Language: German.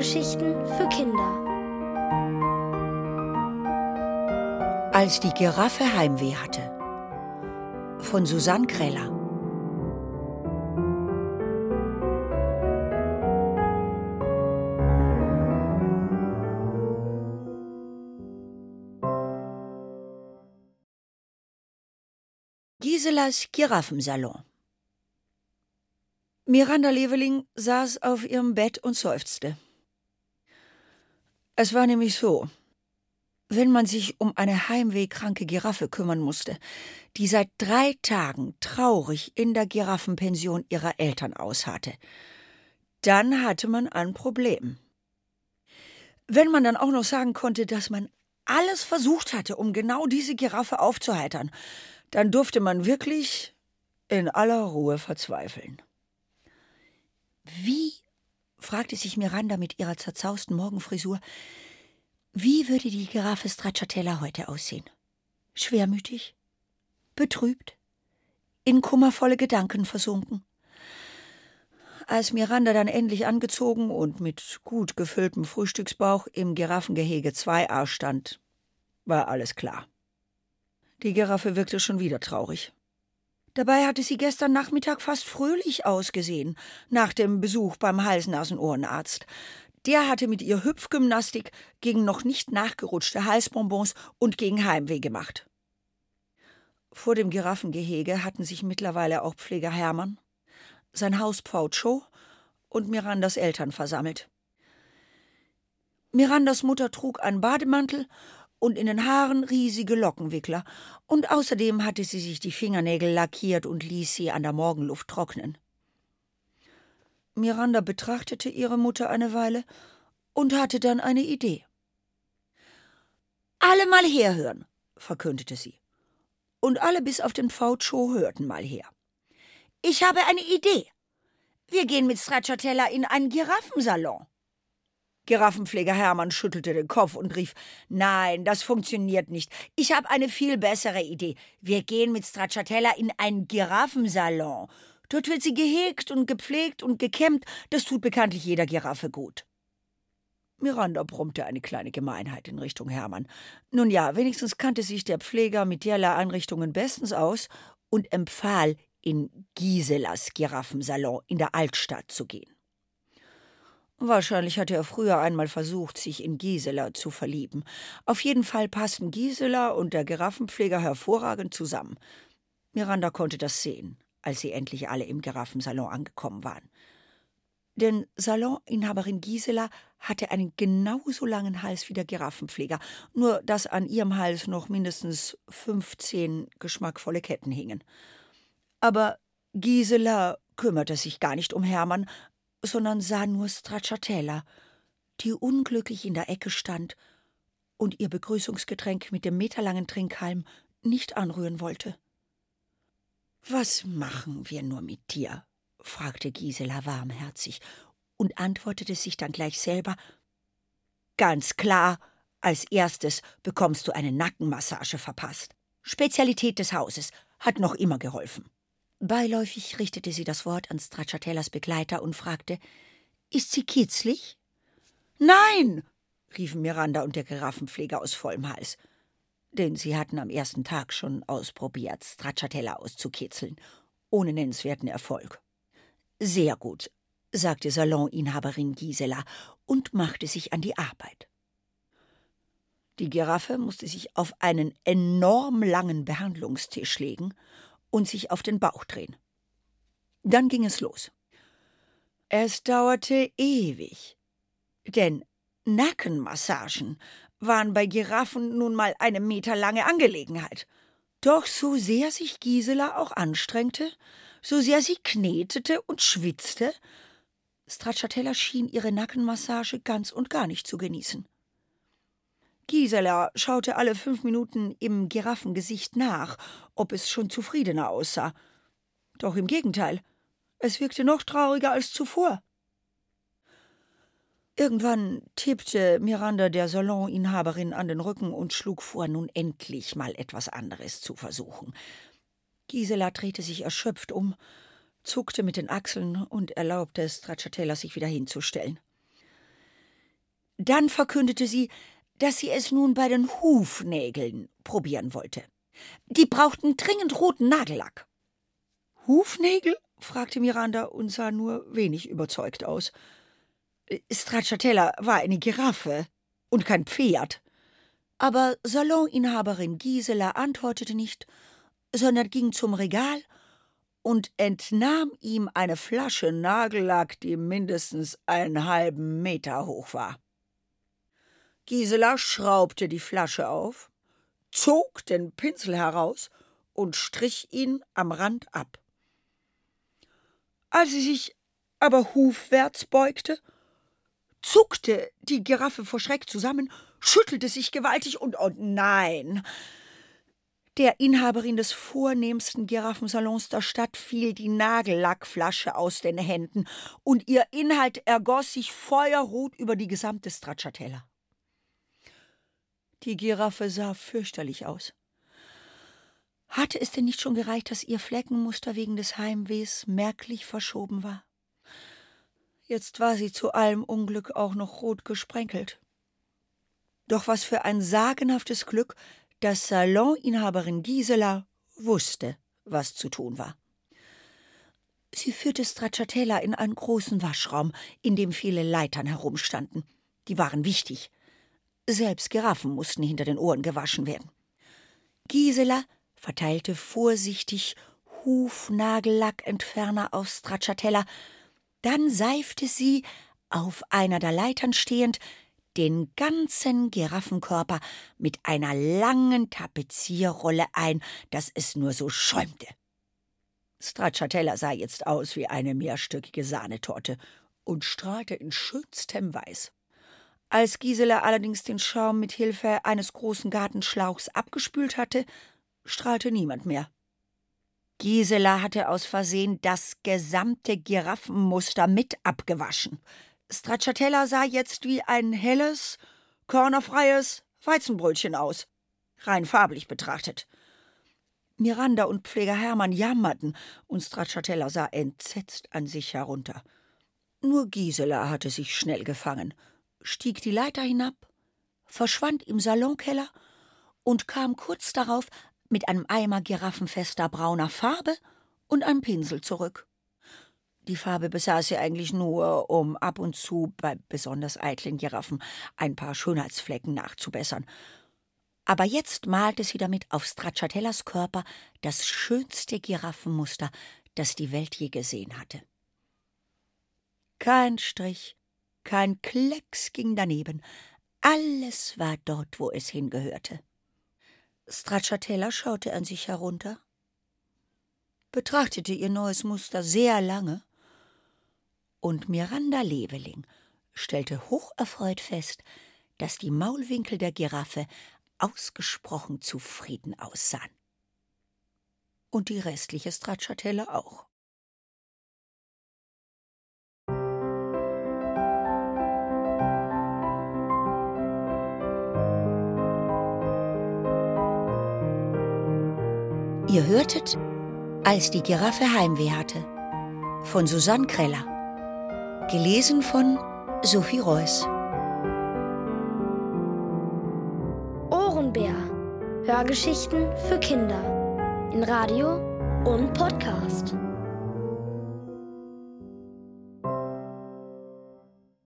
Hörgeschichten für Kinder. Als die Giraffe Heimweh hatte. Von Susanne Kreller. Giselas Giraffensalon. Miranda Leveling saß auf ihrem Bett und seufzte. Es war nämlich so, wenn man sich um eine heimwehkranke Giraffe kümmern musste, die seit drei Tagen traurig in der Giraffenpension ihrer Eltern ausharrte, dann hatte man ein Problem. Wenn man dann auch noch sagen konnte, dass man alles versucht hatte, um genau diese Giraffe aufzuheitern, dann durfte man wirklich in aller Ruhe verzweifeln. Wie, fragte sich Miranda mit ihrer zerzausten Morgenfrisur, wie würde die Giraffe Stracciatella heute aussehen? Schwermütig? Betrübt? In kummervolle Gedanken versunken? Als Miranda dann endlich angezogen und mit gut gefülltem Frühstücksbauch im Giraffengehege 2a stand, war alles klar. Die Giraffe wirkte schon wieder traurig. Dabei hatte sie gestern Nachmittag fast fröhlich ausgesehen, nach dem Besuch beim Hals-Nasen-Ohrenarzt. Der hatte mit ihr Hüpfgymnastik gegen noch nicht nachgerutschte Halsbonbons und gegen Heimweh gemacht. Vor dem Giraffengehege hatten sich mittlerweile auch Pfleger Hermann, sein Hauspfau Joe und Mirandas Eltern versammelt. Mirandas Mutter trug einen Bademantel und in den Haaren riesige Lockenwickler, und außerdem hatte sie sich die Fingernägel lackiert und ließ sie an der Morgenluft trocknen. Miranda betrachtete ihre Mutter eine Weile und hatte dann eine Idee. Alle mal herhören, verkündete sie. Und alle bis auf den Faucho hörten mal her. Ich habe eine Idee. Wir gehen mit Stracciatella in einen Giraffensalon. Giraffenpfleger Hermann schüttelte den Kopf und rief Nein, das funktioniert nicht. Ich habe eine viel bessere Idee. Wir gehen mit Stracciatella in einen Giraffensalon. Dort wird sie gehegt und gepflegt und gekämmt. Das tut bekanntlich jeder Giraffe gut. Miranda brummte eine kleine Gemeinheit in Richtung Hermann. Nun ja, wenigstens kannte sich der Pfleger mit derlei Einrichtungen bestens aus und empfahl, in Giselas Giraffensalon in der Altstadt zu gehen. Wahrscheinlich hatte er früher einmal versucht, sich in Gisela zu verlieben. Auf jeden Fall passten Gisela und der Giraffenpfleger hervorragend zusammen. Miranda konnte das sehen, als sie endlich alle im Giraffensalon angekommen waren. Denn Saloninhaberin Gisela hatte einen genauso langen Hals wie der Giraffenpfleger, nur dass an ihrem Hals noch mindestens fünfzehn geschmackvolle Ketten hingen. Aber Gisela kümmerte sich gar nicht um Hermann, sondern sah nur Stracciatella, die unglücklich in der Ecke stand und ihr Begrüßungsgetränk mit dem meterlangen Trinkhalm nicht anrühren wollte. Was machen wir nur mit dir? fragte Gisela warmherzig und antwortete sich dann gleich selber Ganz klar, als erstes bekommst du eine Nackenmassage verpasst. Spezialität des Hauses, hat noch immer geholfen. Beiläufig richtete sie das Wort an Stracciatellas Begleiter und fragte: Ist sie kitzlig? Nein! riefen Miranda und der Giraffenpfleger aus vollem Hals. Denn sie hatten am ersten Tag schon ausprobiert, Stracciatella auszukitzeln, ohne nennenswerten Erfolg. Sehr gut, sagte Saloninhaberin Gisela und machte sich an die Arbeit. Die Giraffe musste sich auf einen enorm langen Behandlungstisch legen und sich auf den Bauch drehen. Dann ging es los. Es dauerte ewig, denn Nackenmassagen waren bei Giraffen nun mal eine meterlange Angelegenheit. Doch so sehr sich Gisela auch anstrengte, so sehr sie knetete und schwitzte, Stracciatella schien ihre Nackenmassage ganz und gar nicht zu genießen. Gisela schaute alle fünf Minuten im Giraffengesicht nach, ob es schon zufriedener aussah. Doch im Gegenteil, es wirkte noch trauriger als zuvor. Irgendwann tippte Miranda der Saloninhaberin an den Rücken und schlug vor, nun endlich mal etwas anderes zu versuchen. Gisela drehte sich erschöpft um, zuckte mit den Achseln und erlaubte Stracciatella, sich wieder hinzustellen. Dann verkündete sie, dass sie es nun bei den Hufnägeln probieren wollte. Die brauchten dringend roten Nagellack. Hufnägel? fragte Miranda und sah nur wenig überzeugt aus. Stracciatella war eine Giraffe und kein Pferd. Aber Saloninhaberin Gisela antwortete nicht, sondern ging zum Regal und entnahm ihm eine Flasche Nagellack, die mindestens einen halben Meter hoch war. Gisela schraubte die Flasche auf, zog den Pinsel heraus und strich ihn am Rand ab. Als sie sich aber hufwärts beugte, zuckte die Giraffe vor Schreck zusammen, schüttelte sich gewaltig und, oh nein, der Inhaberin des vornehmsten Giraffensalons der Stadt fiel die Nagellackflasche aus den Händen und ihr Inhalt ergoss sich feuerrot über die gesamte Stracciatella. Die Giraffe sah fürchterlich aus. Hatte es denn nicht schon gereicht, dass ihr Fleckenmuster wegen des Heimwehs merklich verschoben war? Jetzt war sie zu allem Unglück auch noch rot gesprenkelt. Doch was für ein sagenhaftes Glück, dass Saloninhaberin Gisela wusste, was zu tun war. Sie führte Stracciatella in einen großen Waschraum, in dem viele Leitern herumstanden. Die waren wichtig. Selbst Giraffen mussten hinter den Ohren gewaschen werden. Gisela verteilte vorsichtig Hufnagellackentferner auf Stracciatella, dann seifte sie, auf einer der Leitern stehend, den ganzen Giraffenkörper mit einer langen Tapezierrolle ein, dass es nur so schäumte. Stracciatella sah jetzt aus wie eine mehrstöckige Sahnetorte und strahlte in schönstem Weiß. Als Gisela allerdings den Schaum mit Hilfe eines großen Gartenschlauchs abgespült hatte, strahlte niemand mehr. Gisela hatte aus Versehen das gesamte Giraffenmuster mit abgewaschen. Stracciatella sah jetzt wie ein helles, körnerfreies Weizenbrötchen aus, rein farblich betrachtet. Miranda und Pfleger Hermann jammerten, und Stracciatella sah entsetzt an sich herunter. Nur Gisela hatte sich schnell gefangen, stieg die Leiter hinab, verschwand im Salonkeller und kam kurz darauf mit einem Eimer giraffenfester brauner Farbe und einem Pinsel zurück. Die Farbe besaß sie eigentlich nur, um ab und zu bei besonders eitlen Giraffen ein paar Schönheitsflecken nachzubessern. Aber jetzt malte sie damit auf Stracciatellas Körper das schönste Giraffenmuster, das die Welt je gesehen hatte. Kein Strich, kein Klecks ging daneben, alles war dort, wo es hingehörte. Stracciatella schaute an sich herunter, betrachtete ihr neues Muster sehr lange, und Miranda Leveling stellte hocherfreut fest, dass die Maulwinkel der Giraffe ausgesprochen zufrieden aussahen. Und die restliche Stracciatella auch. Ihr hörtet, als die Giraffe Heimweh hatte, von Susanne Kreller. Gelesen von Sophie Reuss. Ohrenbär. Hörgeschichten für Kinder. In Radio und Podcast.